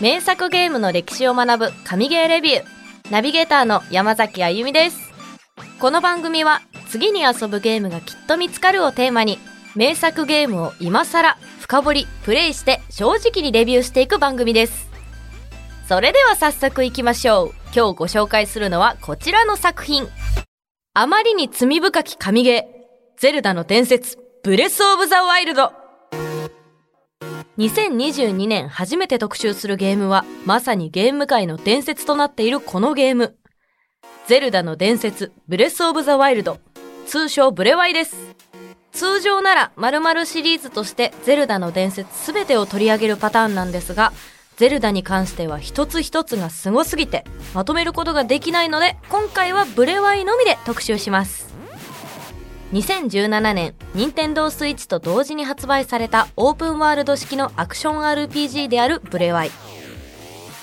名作ゲームの歴史を学ぶ神ゲーレビュー。ナビゲーターの山崎あゆみです。この番組は次に遊ぶゲームがきっと見つかるをテーマに名作ゲームを今更深掘りプレイして正直にレビューしていく番組です。それでは早速いきましょう。今日ご紹介するのはこちらの作品。あまりに罪深き神ゲー。ゼルダの伝説ブレスオブザワイルド。2022年初めて特集するゲームはまさにゲーム界の伝説となっているこのゲーム。ゼルダの伝説ブレスオブザワイルド。通称ブレワイです。通常なら〇〇シリーズとしてゼルダの伝説全てを取り上げるパターンなんですがゼルダに関しては一つ一つがすごすぎてまとめることができないので今回はブレワイのみで特集します。2017年任天堂スイッチと同時に発売されたオープンワールド式のアクション RPG であるブレワイ。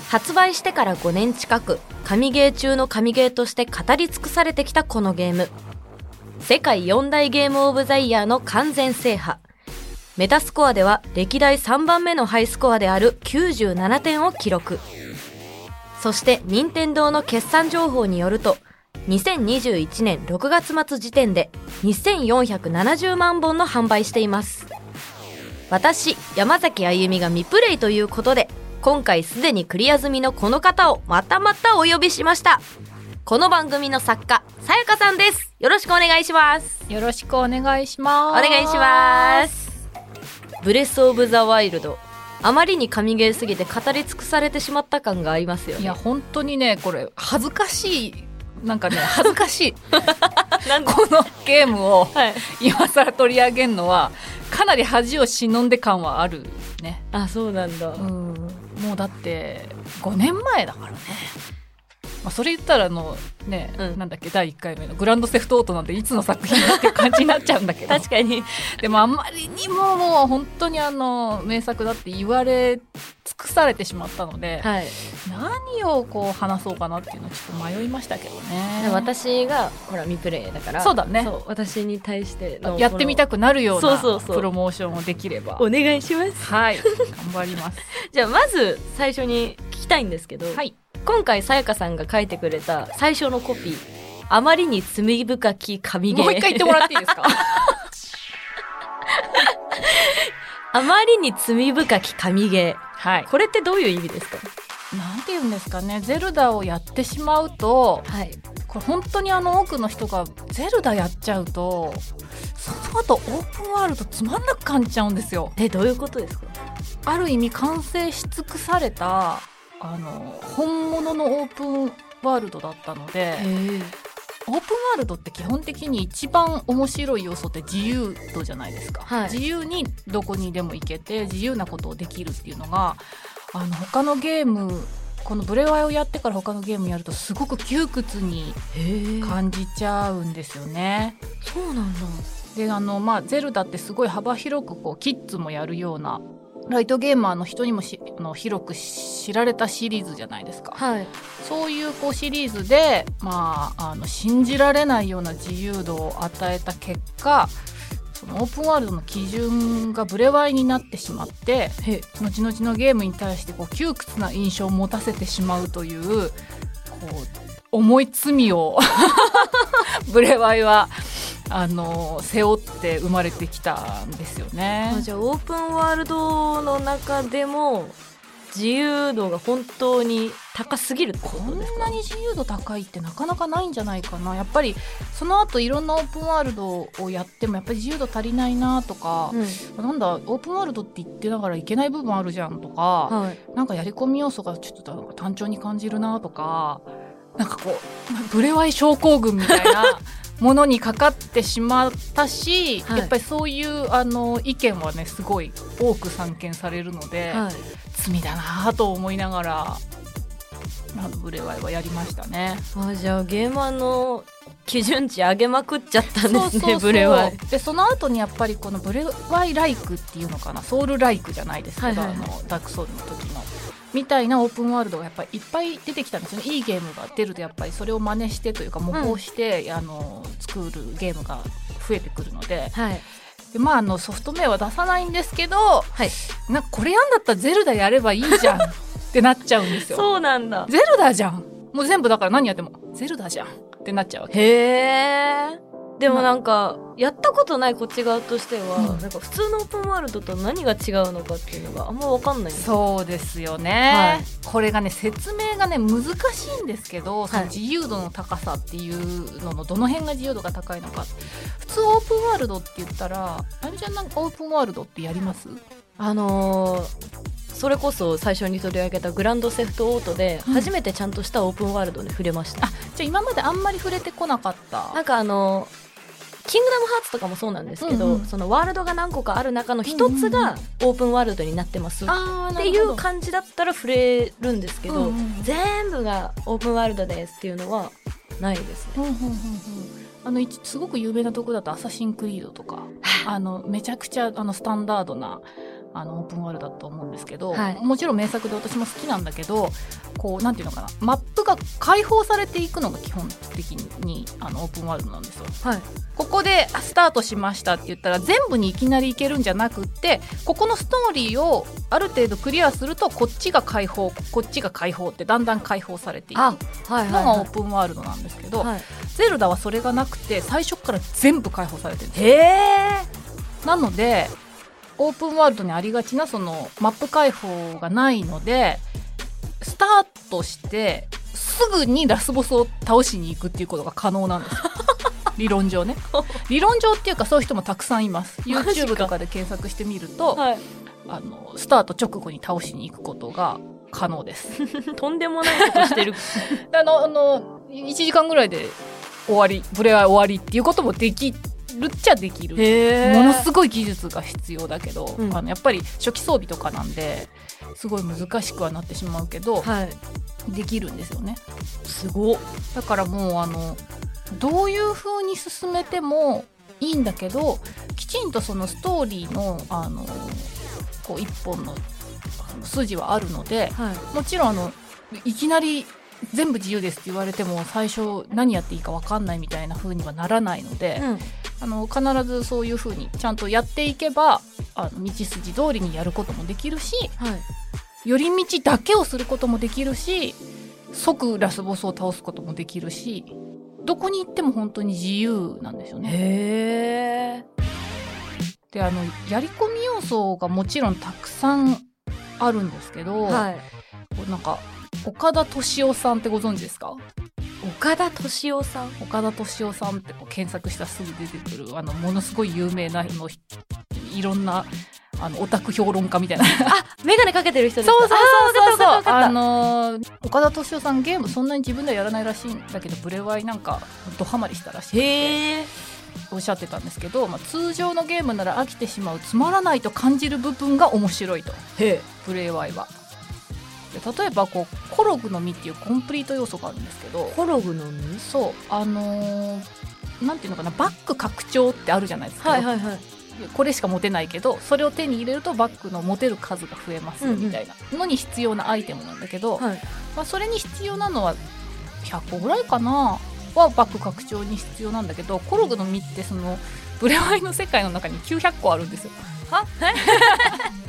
発売してから5年近く神ゲー中の神ゲーとして語り尽くされてきたこのゲーム。世界4大ゲームオブザイヤーの完全制覇。メタスコアでは歴代3番目のハイスコアである97点を記録。そして任天堂の決算情報によると2021年6月末時点で2470万本の販売しています。私山崎あゆみが未プレイということで今回すでにクリア済みのこの方をまたまたお呼びしました。この番組の作家さやかさんです。よろしくお願いします。よろしくお願いします。お願いします。ブレスオブザワイルド。あまりに神ゲーすぎて語り尽くされてしまった感がありますよね。いや本当にねこれ恥ずかしいなんかね恥ずかしい。このゲームを今更取り上げるのはかなり恥を忍んで感はあるね。あそうなんだ、うん、もうだって5年前だからねまあ、それ言ったらあのね、うん、なんだっけ第1回目のグランドセフトオートなんていつの作品って感じになっちゃうんだけど。確かに。でもあんまりにももう本当にあの名作だって言われ尽くされてしまったので、はい、何をこう話そうかなっていうのをちょっと迷いましたけどね。私がほら未プレイだからそうだね。私に対してやってみたくなるようなプロモーションをできれば。お願いします。はい。頑張ります。じゃあまず最初に聞きたいんですけど、はい今回さやかさんが書いてくれた最初のコピーあまりに罪深き神ゲー。もう一回言ってもらっていいですか？あまりに罪深き神ゲー。はい。これってどういう意味ですか？なんて言うんですかね。ゼルダをやってしまうと、はい、これ本当にあの多くの人がゼルダやっちゃうとその後オープンワールドつまんなく感じちゃうんですよ。えどういうことですか？ある意味完成し尽くされたあの本物のオープンワールドだったのでオープンワールドって基本的に一番面白い要素って自由度じゃないですか、はい、自由にどこにでも行けて自由なことをできるっていうのがあの他のゲームこのブレワイをやってから他のゲームやるとすごく窮屈に感じちゃうんですよね。そうなんだ。であのまあゼルダってすごい幅広くこうキッズもやるようなライトゲーマーの人にもしあの広く知られたシリーズじゃないですか、はい、そういうこうシリーズで、まあ、あの信じられないような自由度を与えた結果そのオープンワールドの基準がブレワイになってしまって後々のゲームに対してこう窮屈な印象を持たせてしまうというこう重い罪を ブレワイはあの背負って生まれてきたんですよね。じゃあオープンワールドの中でも自由度が本当に高すぎるこんなに自由度高いってなかなかないんじゃないかな。やっぱりその後いろんなオープンワールドをやってもやっぱり自由度足りないなとか、うん、なんだオープンワールドって言ってながらいけない部分あるじゃんとか、はい、なんかやり込み要素がちょっと単調に感じるなとかなんかこうブレワイ症候群みたいな ものにかかってしまったし、はい、やっぱりそういうあの意見はねすごい多く散見されるので、はい、罪だなと思いながらあのブレワイはやりましたね。あじゃあゲーマーの基準値上げまくっちゃったんですねブレワイ。でその後にやっぱりこのブレワイライクっていうのかなソウルライクじゃないですけど、はいはいはい、あのダークソウルの時のみたいなオープンワールドがやっぱりいっぱい出てきたんですよね。いいゲームが出るとやっぱりそれを真似してというか模倣して、うん、あの作るゲームが増えてくるので。はい。でまあ、あのソフト名は出さないんですけど、はい、なこれやんだったらゼルダやればいいじゃんっ ってなっちゃうんですよ。そうなんだ。ゼルダじゃん。もう全部だから何やってもゼルダじゃんってなっちゃうわけ。へえ。でもなんか、やったことないこっち側としては、うん。なんか普通のオープンワールドと何が違うのかっていうのがあんまわかんないそうですよね、はい。これがね説明がね難しいんですけど、自由度の高さっていうののどの辺が自由度が高いのか。普通オープンワールドって言ったらあゆみちゃんなんかオープンワールドってやります？あのーそれこそ最初に取り上げたグランドセフトオートでうん。初めてちゃんとしたオープンワールドに触れました、あじゃあ今まであんまり触れてこなかった。なんかあのキングダムハーツとかもそうなんですけど、うんうん。そのワールドが何個かある中の一つがオープンワールドになってますっあていう感じだったら触れるんですけど、うんうん全部がオープンワールドですっていうのはないですね。うんうんうんうん。あの一すごく有名なとこだと「アサシンクリード」とか。あのめちゃくちゃあのスタンダードなあのオープンワールドだと思うんですけど、はい。もちろん名作で私も好きなんだけどこうなんていうのかなマップが開放されていくのが基本的にあのオープンワールドなんですよ。はい、ここであスタートしましたって言ったら全部にいきなり行けるんじゃなくってここのストーリーをある程度クリアするとこっちが開放こっちが開放ってだんだん開放されていくのがはいオープンワールドなんですけど、はい、ゼルダはそれがなくて最初から全部開放されてるんですよ。へえなのでオープンワールドにありがちなそのマップ開放がないのでスタートしてすぐにラスボスを倒しに行くっていうことが可能なんです 理論上ね。理論上っていうかそういう人もたくさんいます。YouTube とかで検索してみると、はい。あのスタート直後に倒しに行くことが可能です。とんでもないことしてる。あのあの1時間ぐらいで終わりブレワイ終わりっていうこともできるっちゃできる。へものすごい技術が必要だけど、うん。あのやっぱり初期装備とかなんですごい難しくはなってしまうけど、はい。できるんですよね。すごっ。だからもうあのどういう風に進めてもいいんだけどきちんとそのストーリーのあのこう一本の筋はあるのではい。もちろんあのいきなり全部自由ですって言われても最初何やっていいか分かんないみたいな風にはならないので、うん。あの必ずそういう風にちゃんとやっていけばあの道筋通りにやることもできるしはい。寄り道だけをすることもできるし即ラスボスを倒すこともできるしどこに行っても本当に自由なんですよね。であのやり込み要素がもちろんたくさんあるんですけど、はい。なんか岡田敏夫さんってご存知ですか？岡田敏夫さん？岡田敏夫さんってこう検索したらすぐ出てくるあのものすごい有名なのいろんなあのオタク評論家みたいな。メガネかけてる人ですか？そうそうそうそう。あのー岡田敏夫さんゲームそんなに自分ではやらないらしいんだけどブレワイなんかドハマりしたらしくて。へえおっしゃってたんですけど、まあ、通常のゲームなら飽きてしまうつまらないと感じる部分が面白いと。へえ。ブレワイは。で例えばこうコログの実っていうコンプリート要素があるんですけどコログの実？そうあのーなんていうのかなバック拡張ってあるじゃないですか、はいはいはい。これしか持てないけどそれを手に入れるとバッグの持てる数が増えますみたいな。のに必要なアイテムなんだけど、はい。まあ、それに必要なのは100個ぐらいかなはバッグ拡張に必要なんだけどコログの実ってそのブレワイの世界の中に900個あるんですよ。は？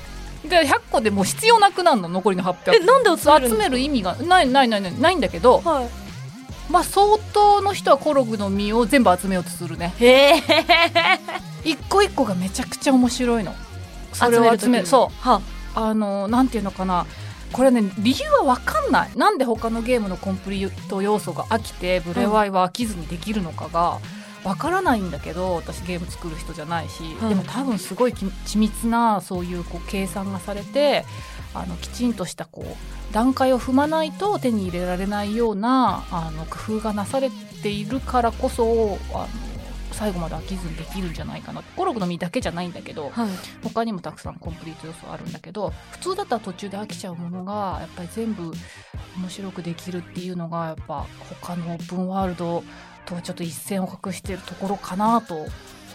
で100個でもう必要なくなるの？残りの800えなんで集め集める意味が？ないないないないないんだけど、はまあ相当の人はコログの実を全部集めようとするね。いへえ。一個一個がめちゃくちゃ面白いの。それを集める。そう。は。あのなんていうのかな。これね理由は分かんない。なんで他のゲームのコンプリート要素が飽きてブレワイは飽きずにできるのかが分からないんだけど私ゲーム作る人じゃないし、はいでも多分すごいき緻密なそういうこう計算がされてあのきちんとしたこう段階を踏まないと手に入れられないようなあの工夫がなされているからこそあの最後まで飽きずにできるんじゃないかな。コログの実だけじゃないんだけどはい。他にもたくさんコンプリート要素あるんだけど普通だったら途中で飽きちゃうものがやっぱり全部面白くできるっていうのがやっぱ他のオープンワールドとはちょっと一線を画してるところかなと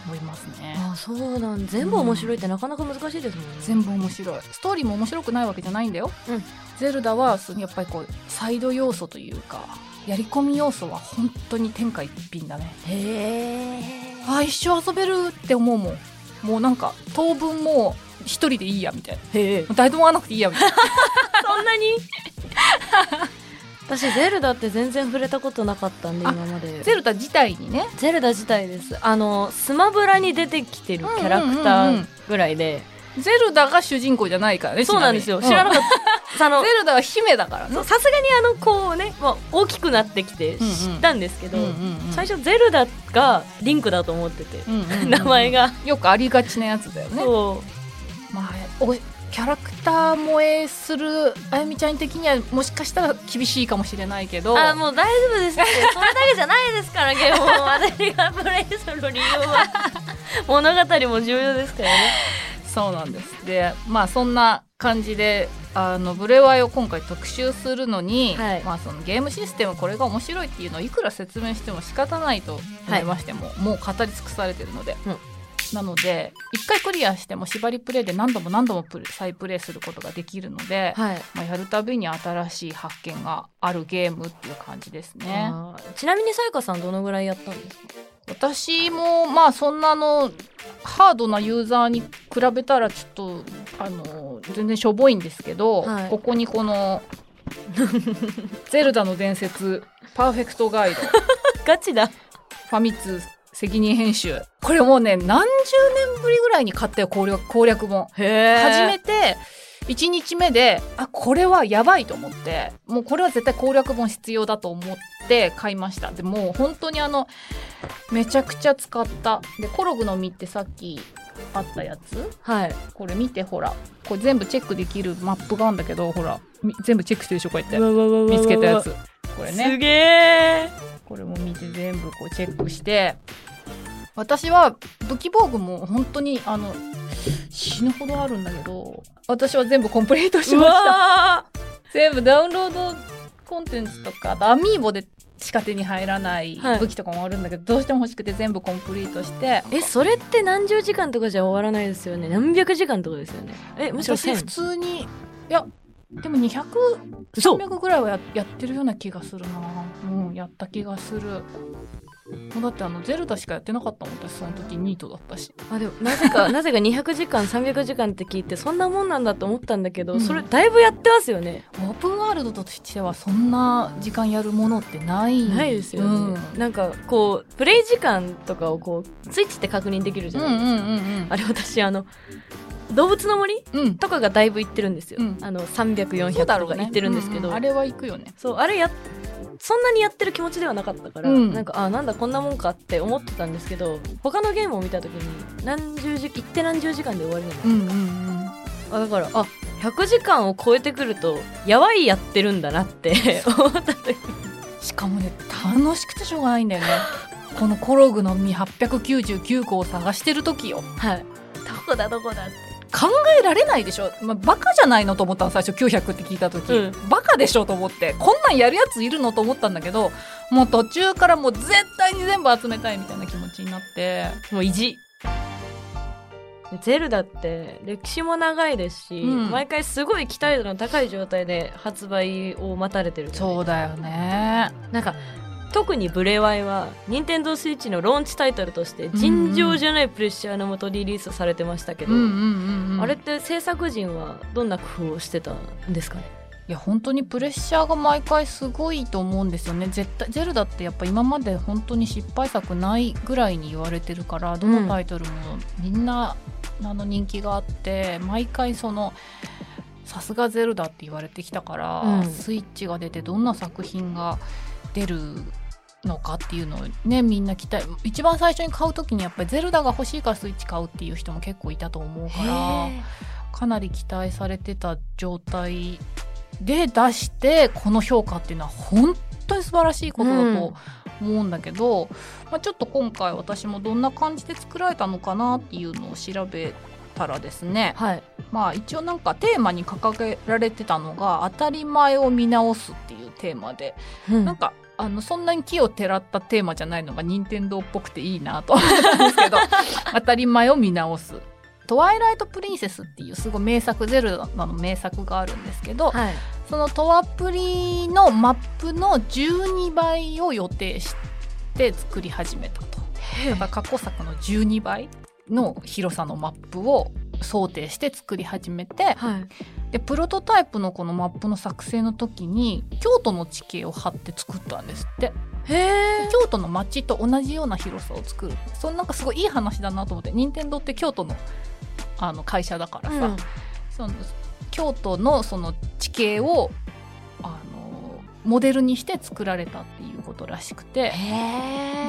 思いますね。あそうなん全部面白いってなかなか難しいですもんね。全部面白い。ストーリーも面白くないわけじゃないんだよ、うん。ゼルダはやっぱりこうサイド要素というかやり込み要素は本当に天下一品だね。へえ。あー一生遊べるって思うもん。もうなんか当分もう一人でいいやみたいな。へえ。誰とも会わなくていいやみたいな。そんなに？私ゼルダって全然触れたことなかったんであ今まで。ゼルダ自体にね。ゼルダ自体です。あのスマブラに出てきてるキャラクターぐらいで、ゼルダが主人公じゃないからねそうなんですよ。知らなかった、あのうんゼルダは姫だからね。さすがにあのこうね、まあ、大きくなってきて知ったんですけど、うんうんうん最初ゼルダがリンクだと思ってて、うんうんうん名前が、よくありがちなやつだよね。そう。まあおキャラクター萌えするあゆみちゃん的にはもしかしたら厳しいかもしれないけど。あもう大丈夫ですって それだけじゃないですからゲームを私がプレイする理由は物語も重要ですからね。そうなんです。でまあそんな感じであのブレワイを今回特集するのに、はい。まあ、そのゲームシステムこれが面白いっていうのをいくら説明しても仕方ないと思いましても、もう語り尽くされてるので、うんなので一回クリアしても縛りプレイで何度も何度も再プレイすることができるので、はい。まあ、やるたびに新しい発見があるゲームっていう感じですね。ちなみにさやかさんどのぐらいやったんですか？私もまあそんなのハードなユーザーに比べたらちょっとあの全然しょぼいんですけど、はい。ここにこの「ゼルダの伝説パーフェクトガイド」ガチだ。ファミ通責任編集。これもうね何十年ぶりぐらいに買ったよ攻略攻略本。初めて1日目であこれはやばいと思ってもうこれは絶対攻略本必要だと思って買いました。でもう本当にあのめちゃくちゃ使った。でコログの実ってさっきあったやつ？はい。これ見てほら。これ全部チェックできるマップがあるんだけどほら。み全部チェックしてるでしょこうやって。見つけたやつ。これね。すげえ。これも見て全部こうチェックして。私は武器防具も本当にあの死ぬほどあるんだけど私は全部コンプリートしうました。わ全部ダウンロードコンテンツとかアミーボでしか手に入らないはい。武器とかもあるんだけど、どうしても欲しくて全部コンプリートしてーえそれって何十時間とかじゃ終わらないですよね？何百時間とかですよね？えむしろ1000私普通にいやでも200そう300ぐらいはややってるような気がするな。うんやった気がするだってあのゼルダしかやってなかったもん私その時ニートだったし。あでもなぜか なぜか200時間300時間って聞いてそんなもんなんだと思ったんだけど、うん。それだいぶやってますよね。オープンワールドとしてはそんな時間やるものってない。ないですよね、なんかこうプレイ時間とかをこうスイッチって確認できるじうん、ゃないですか、うんうんうん。あれ私あの動物の森とかがだいぶ行ってるんですよ、うん。あのそう300400だろうね。とか行ってるんですけど、ううあれは行くよね。そうあれやそんなにやってる気持ちではなかったから、うん。なんかあなんだこんなもんかって思ってたんですけど他のゲームを見た時に何十時行って何十時間で終わりなの、うんうんうん。あだからあ100時間を超えてくるとやばいやってるんだなって 思った時しかもね楽しくてしょうがないんだよね。このコログの実899個を探してる時よ。はい。どこだどこだって考えられないでしょ、まあ、バカじゃないのと思ったの最初900って聞いた時、うバカでしょと思って。こんなんやるやついるのと思ったんだけどもう途中からもう絶対に全部集めたいみたいな気持ちになって。もう意地。ゼルダって歴史も長いですし、うん。毎回すごい期待度の高い状態で発売を待たれてるそうだよね。なんか特にブレワイは任天堂スイッチのローンチタイトルとして尋常じゃないプレッシャーのもとリリースされてましたけど、あれって制作陣はどんな工夫をしてたんですかね？いや本当にプレッシャーが毎回すごいと思うんですよね。絶対ゼルダってやっぱ今まで本当に失敗作ないぐらいに言われてるからどのタイトルもみんな、あの人気があって毎回そのさすがゼルダって言われてきたから、うん。スイッチが出てどんな作品が出るのかっていうのをねみんな期待。一番最初に買う時にやっぱりゼルダが欲しいからスイッチ買うっていう人も結構いたと思うから。かなり期待されてた状態で出してこの評価っていうのは本当に素晴らしいことだと思うんだけど、まあ、ちょっと今回私もどんな感じで作られたのかなっていうのを調べたらですねはい。まあ一応なんかテーマに掲げられてたのが「当たり前を見直す」っていうテーマで、うん。なんかあのそんなに木をてらったテーマじゃないのが任天堂っぽくていいなと思ったんですけど 当たり前を見直す。トワイライト・プリンセスっていうすごい名作ゼルダの名作があるんですけど、はいそのトワプリのマップの12倍を予定して作り始めたと。だから過去作の12倍の広さのマップを想定して作り始めてはい。でプロトタイプのこのマップの作成の時に京都の地形を貼って作ったんですって。京都の街と同じような広さを作る。それなんかすごいいい話だなと思って任天堂って京都のあの会社だからさ、その京都のその地形をあのモデルにして作られたっていうことらしくて。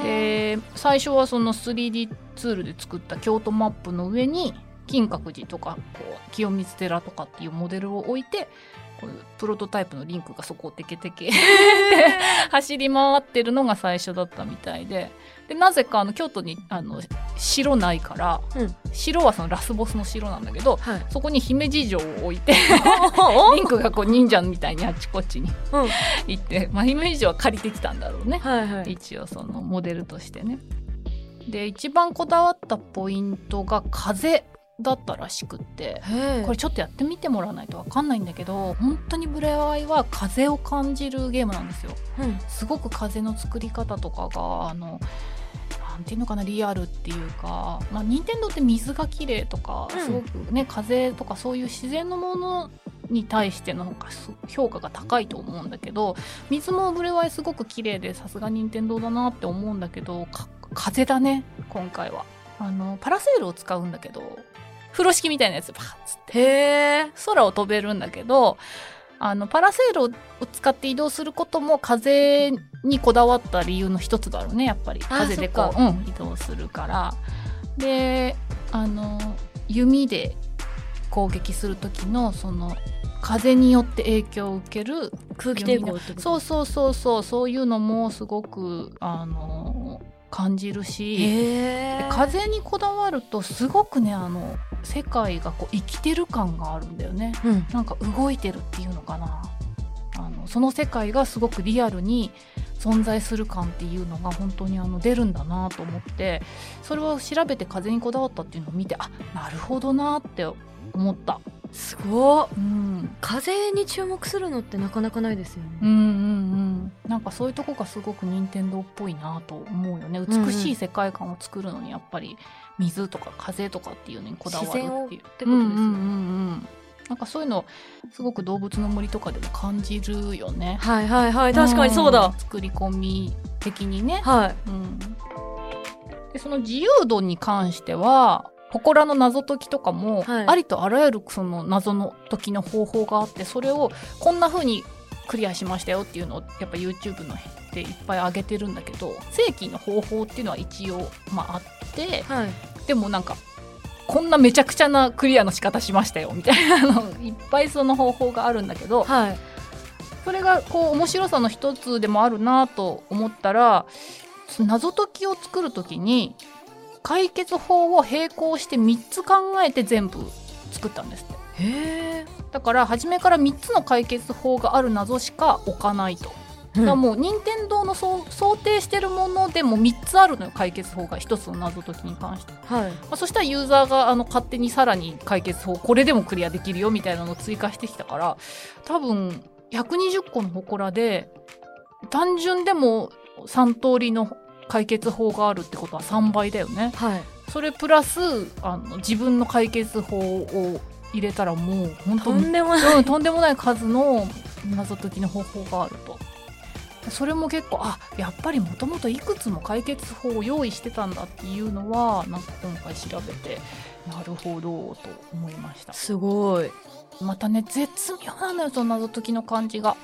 で最初はその 3D ツールで作った京都マップの上に金閣寺とかこう清水寺とかっていうモデルを置いてこうプロトタイプのリンクがそこをテケテケ 走り回ってるのが最初だったみたいで。でなぜかあの京都にあの城ないから、うん。城はそのラスボスの城なんだけどはい。そこに姫路城を置いて おリンクがこう忍者みたいにあっちこっちにうん。行って、まあ、姫路城は借りてきたんだろうね。はいはい。一応そのモデルとしてね。で一番こだわったポイントが風だったらしくってこれちょっとやってみてもらわないと分かんないんだけど本当にブレワイは風を感じるゲームなんですよ。うん。すごく風の作り方とかがあのなんていうのかなリアルっていうか、まあ、任天堂って水が綺麗とか、うん。すごくね風とかそういう自然のものに対しての評価が高いと思うんだけど水もブレワイすごく綺麗でさすが任天堂だなって思うんだけどか風だね今回は。あのパラセールを使うんだけど風呂敷みたいなやつパッつって。へえ空を飛べるんだけどあのパラセールを使って移動することも風にこだわった理由の一つだろうねやっぱり。あ風でこう、うん、移動するから。であの弓で攻撃する時のその風によって影響を受ける空気抵抗そうそうそうそうそういうのもすごくあの感じるし風にこだわるとすごくねあの世界がこう生きてる感があるんだよね。うん。なんか動いてるっていうのかな。あのその世界がすごくリアルに存在する感っていうのが本当にあの出るんだなと思ってそれを調べて風にこだわったっていうのを見てあなるほどなって思った、すごっ。うん、風に注目するのってなかなかないですよね。うんうんうん。なんかそういうとこがすごく任天堂っぽいなと思うよね。美しい世界観を作るのにやっぱり水とか風とかっていうのにこだわるっていう。ってことですようんうんうんうんなんかそういうのすごく動物の森とかでも感じるよね。はいはいはい。確かにそうだ。ん。作り込み的にね、はい。うん、でその自由度に関しては祠の謎解きとかも、はい。ありとあらゆるその謎の解きの方法があってそれをこんな風にクリアしましたよっていうのをやっぱ YouTube のでいっぱい上げてるんだけど正規の方法っていうのは一応、まあ、あってはい。でもなんかこんなめちゃくちゃなクリアの仕方しましたよみたいなのいっぱいその方法があるんだけどはい。それがこう面白さの一つでもあるなと思ったら謎解きを作る時に解決法を並行して3つ考えて全部作ったんですって。へえ。だから初めから3つの解決法がある謎しか置かないと、だからもう任天堂の想定してるものでも3つあるのよ解決法が1つの謎解きに関して、まはい。あ、そしたらユーザーがあの勝手にさらに解決法これでもクリアできるよみたいなのを追加してきたから多分120個の祠で単純でも3通りの解決法があるってことは3倍だよね。はい。それプラスあの自分の解決法を入れたらもう本当とにんでもない。うん、とんでもない数の謎解きの方法があると。それも結構あやっぱりもともといくつも解決法を用意してたんだっていうのはなんか今回調べてなるほどと思いました。すごい。またね絶妙なのよその謎解きの感じが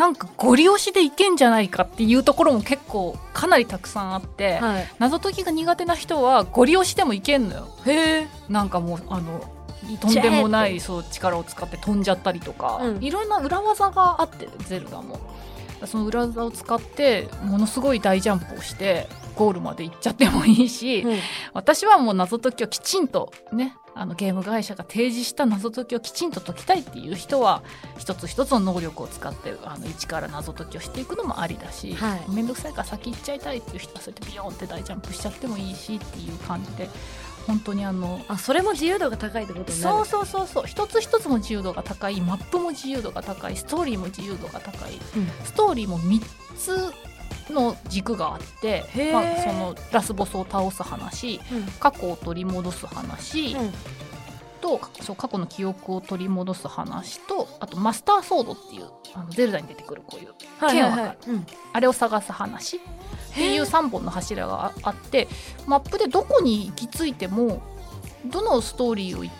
なんかゴリ押しでいけんじゃないかっていうところも結構かなりたくさんあって、はい。謎解きが苦手な人はゴリ押しでもいけんのよ。へえなんかもうあのとんでもないそう力を使って飛んじゃったりとか、うん。いろんな裏技があってゼルダも。その裏技を使ってものすごい大ジャンプをしてゴールまで行っちゃってもいいし、うん。私はもう謎解きをきちんとねあのゲーム会社が提示した謎解きをきちんと解きたいっていう人は一つ一つの能力を使ってあの一から謎解きをしていくのもありだし、はい。めんどくさいから先行っちゃいたいっていう人はそうやってビヨーンって大ジャンプしちゃってもいいしっていう感じで本当にあのあそれも自由度が高いってことになる。そうそうそうそう一つ一つも自由度が高い。マップも自由度が高いストーリーも自由度が高い。うん。ストーリーも3つの軸があってまあ、そのラスボスを倒す話うん。過去を取り戻す話、うん。とそう過去の記憶を取り戻す話とあとマスターソードっていうあのゼルダに出てくるこういう剣はわかるうん。あれを探す話。っていう3本の柱がああってマップでどこに行き着いてもどのストーリーをい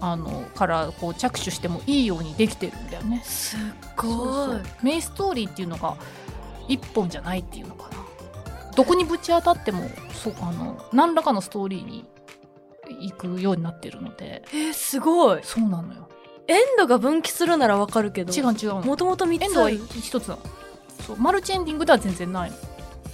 あのからこう着手してもいいようにできてるんだよね。すっごそう。メインストーリーっていうのが一本じゃないっていうのかな。どこにぶち当たってもそうあの何らかのストーリーに行くようになってるのでえー、すごいそうなのよ。エンドが分岐するならわかるけど違う違うの。もともと3エンドはつある一つなの。そうマルチエンディングでは全然ないの。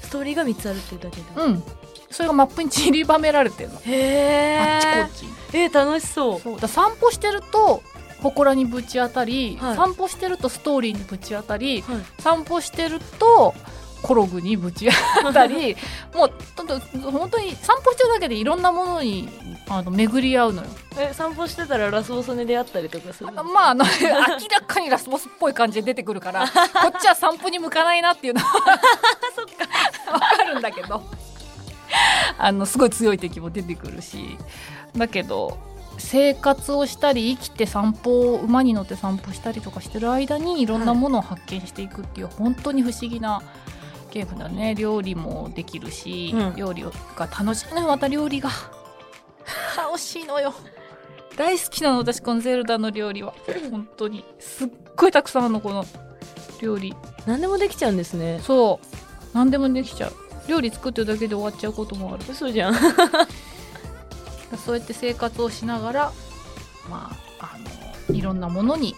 ストーリーが3つあるっていうだけで、うん。それがマップに散りばめられてるの。へえあっちこっちに。えー、楽しそうそうだ散歩してると祠にぶち当たり、はい。散歩してるとストーリーにぶち当たりはい。散歩してるとコログにぶち当たり もうとと本当に散歩してるだけでいろんなものにあの巡り合うのよ。え散歩してたらラスボスに出会ったりとかするまああの明らかにラスボスっぽい感じで出てくるから こっちは散歩に向かないなっていうのは わかるんだけど。あのすごい強い敵も出てくるし。だけど生活をしたり生きて散歩を馬に乗って散歩したりとかしてる間にいろんなものを発見していくっていう、本当に不思議なゲームだね。料理もできるし、うん。料理が楽しいのよまた料理が。楽しいのよ。大好きなの私このゼルダの料理は。本当に。すっごいたくさんあるのこの料理。何でもできちゃうんですね。そう。何でもできちゃう。料理作ってるだけで終わっちゃうこともある。嘘じゃんそうやって生活をしながらまああのいろんなものに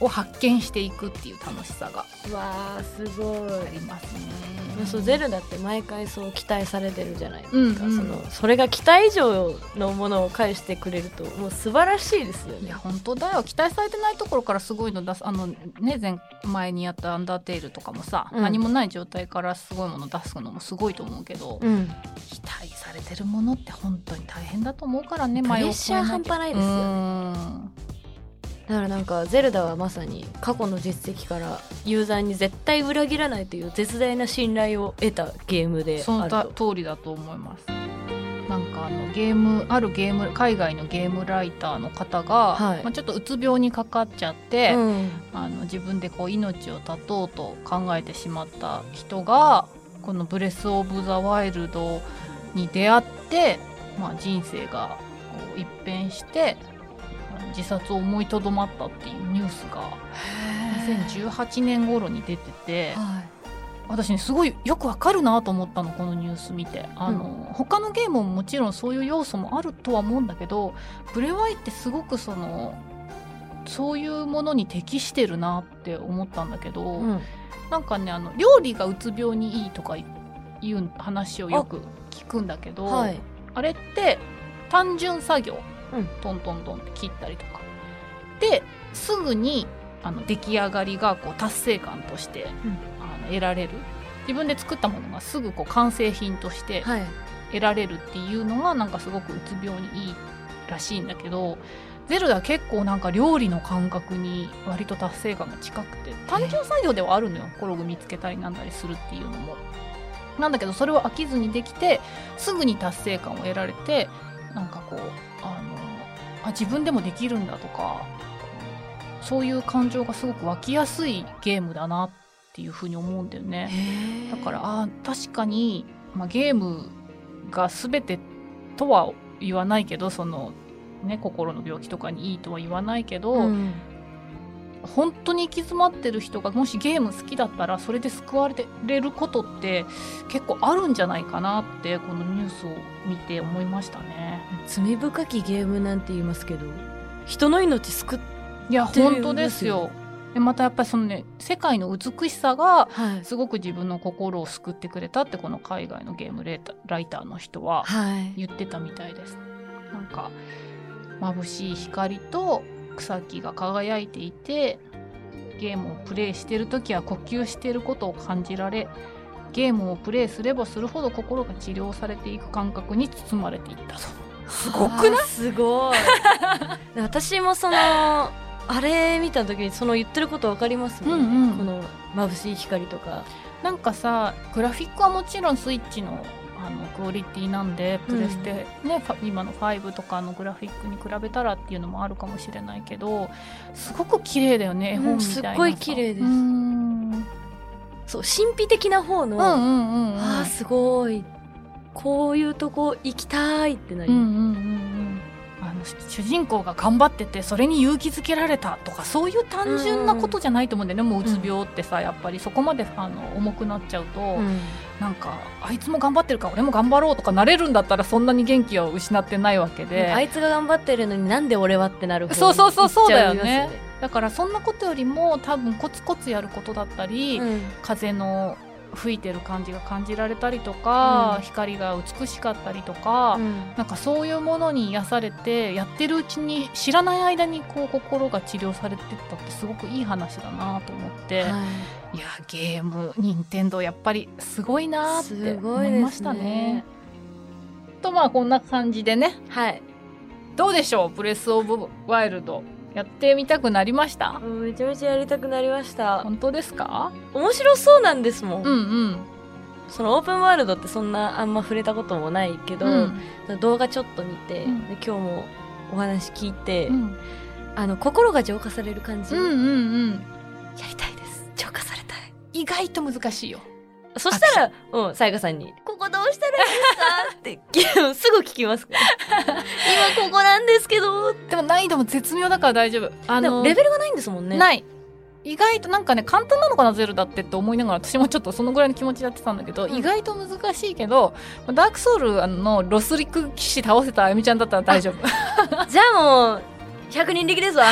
を発見していくっていう楽しさがわあすごありますねそうゼルダって毎回そう期待されてるじゃないですか、うんうん。そのそれが期待以上のものを返してくれるともう素晴らしいですよね。いや本当だよ。期待されてないところからすごいの出すあのね前前にやった「アンダーテイル」とかもさ、うん何もない状態からすごいもの出すのもすごいと思うけど、うん期待されてるものって本当に大変だと思うからねプレッシャー半端ないですよねねだからなんかゼルダはまさに過去の実績からユーザーに絶対裏切らないという絶大な信頼を得たゲームでその通りだと思います。なんかあのゲームあるゲーム海外のゲームライターの方が、はい。まあ、ちょっとうつ病にかかっちゃって、うん。あの自分でこう命を絶とうと考えてしまった人がこの「ブレス・オブ・ザ・ワイルド」に出会って、まあ、人生がこう一変して自殺を思いとどまったっていうニュースが2018年頃に出てて。はい。私ねすごいよくわかるなと思ったのこのニュース見て。あの、他のゲームももちろんそういう要素もあるとは思うんだけどブレワイってすごくそのそういうものに適してるなって思ったんだけど、うん。なんかねあの料理がうつ病にいいとかいう話をよく聞くんだけどあ,、はい。れって単純作業、うん。トントントンって切ったりとか。ですぐにあの出来上がりがこう達成感として、あの得られる。自分で作ったものがすぐこう完成品としてはい。得られるっていうのがなんかすごくうつ病にいいらしいんだけどゼルダは結構なんか料理の感覚に割と達成感が近くて単純作業ではあるのよ。コログ見つけたりなんだりするっていうのも。なんだけどそれを飽きずにできてすぐに達成感を得られてなんかこうあのあ自分でもできるんだとかそういう感情がすごく湧きやすいゲームだなっていうふうに思うんだよね。だからあー確かに、まあ、ゲームが全てとは言わないけどその、ね、心の病気とかにいいとは言わないけど、うん本当に行き詰まってる人がもしゲーム好きだったらそれで救われることって結構あるんじゃないかなってこのニュースを見て思いましたね。罪深きゲームなんて言いますけど。人の命救っいやってるん本当ですよ。でまたやっぱりそのね世界の美しさがはい。すごく自分の心を救ってくれたってこの海外のゲームレータライターの人ははい。言ってたみたいです。なんか眩しい光と草木が輝いていてゲームをプレイしてる時は呼吸していることを感じられゲームをプレイすればするほど心が治療されていく感覚に包まれていったと。すごくない？すごい。で私もそのあれ見た時にその言ってること分かりますもん、うんうん。この眩しい光とか。なんかさグラフィックはもちろんスイッチのああのクオリティなんでプレステ、ねファ今の5とかのグラフィックに比べたらっていうのもあるかもしれないけどすごく綺麗だよね絵本みたいなさ、うんすっごい綺麗です。うん。うんそう神秘的な方の、うんうんうんあーすごい。こういうとこ行きたいってなりうんうんまうん主人公が頑張っててそれに勇気づけられたとかそういう単純なことじゃないと思うんだよね、もううつ病ってさやっぱりそこまであの重くなっちゃうと、す、うん。なんかあいつも頑張ってるから俺も頑張ろうとかなれるんだったらそんなに元気を失ってないわけで、あいつが頑張ってるのになんで俺はってなるそうそうそうそうだよね。だからそんなことよりも多分コツコツやることだったり、ますよね風の吹いてる感じが感じられたりとか、うん。光が美しかったりとか、うん。なんかそういうものに癒されてやってるうちに知らない間にこう心が治療されてったってすごくいい話だなと思って、はい。い、やゲーム任天堂やっぱりすごいなって思いましたね。とまあこんな感じでね。はい。どうでしょう？ブレス・オブ・ワイルドやってみたくなりました？うんめちゃめちゃやりたくなりました。本当ですか？面白そうなんですもん、うんうん。そのオープンワールドってそんなあんま触れたこともないけど、うん。動画ちょっと見て、うん。で今日もお話聞いて、うん。あの心が浄化される感じ、うんうんうん。やりたいです。浄化されたい。意外と難しいよそしたら、うん、さやかさんに、ここどうしたらいいですか？って、すぐ聞きますから。今ここなんですけど、でも難易度も絶妙だから大丈夫あのレベルがないんですもんね。い。ない意外となんかね簡単なのかなゼルダってって思いながら私もちょっとそのぐらいの気持ちでやってたんだけど、ん意外と難しいけどダークソウルのロスリック騎士倒せたあゆみちゃんだったら大丈夫 じゃあもう、100人力ですわ。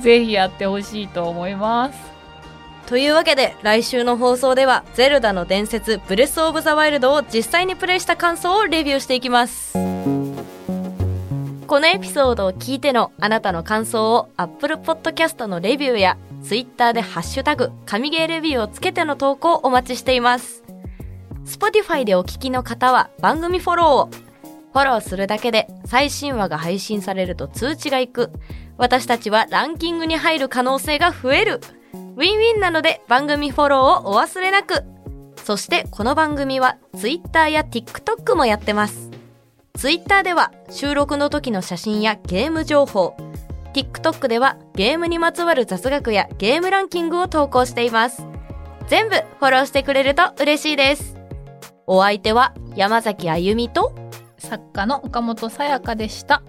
ぜひやってほしいと思いますというわけで、来週の放送では、ゼルダの伝説、ブレスオブザワイルドを実際にプレイした感想をレビューしていきます。このエピソードを聞いてのあなたの感想を Apple Podcast のレビューや Twitter でハッシュタグ神ゲーレビューをつけての投稿をお待ちしています。Spotify でお聞きの方は番組フォローを。フォローするだけで最新話が配信されると通知がいく。私たちはランキングに入る可能性が増える。ウィンウィンなので番組フォローをお忘れなく。そしてこの番組は Twitter や TikTok もやってます。Twitter では収録の時の写真やゲーム情報、TikTok ではゲームにまつわる雑学やゲームランキングを投稿しています。全部フォローしてくれると嬉しいです。お相手は山崎あゆみと作家の岡本さやかでした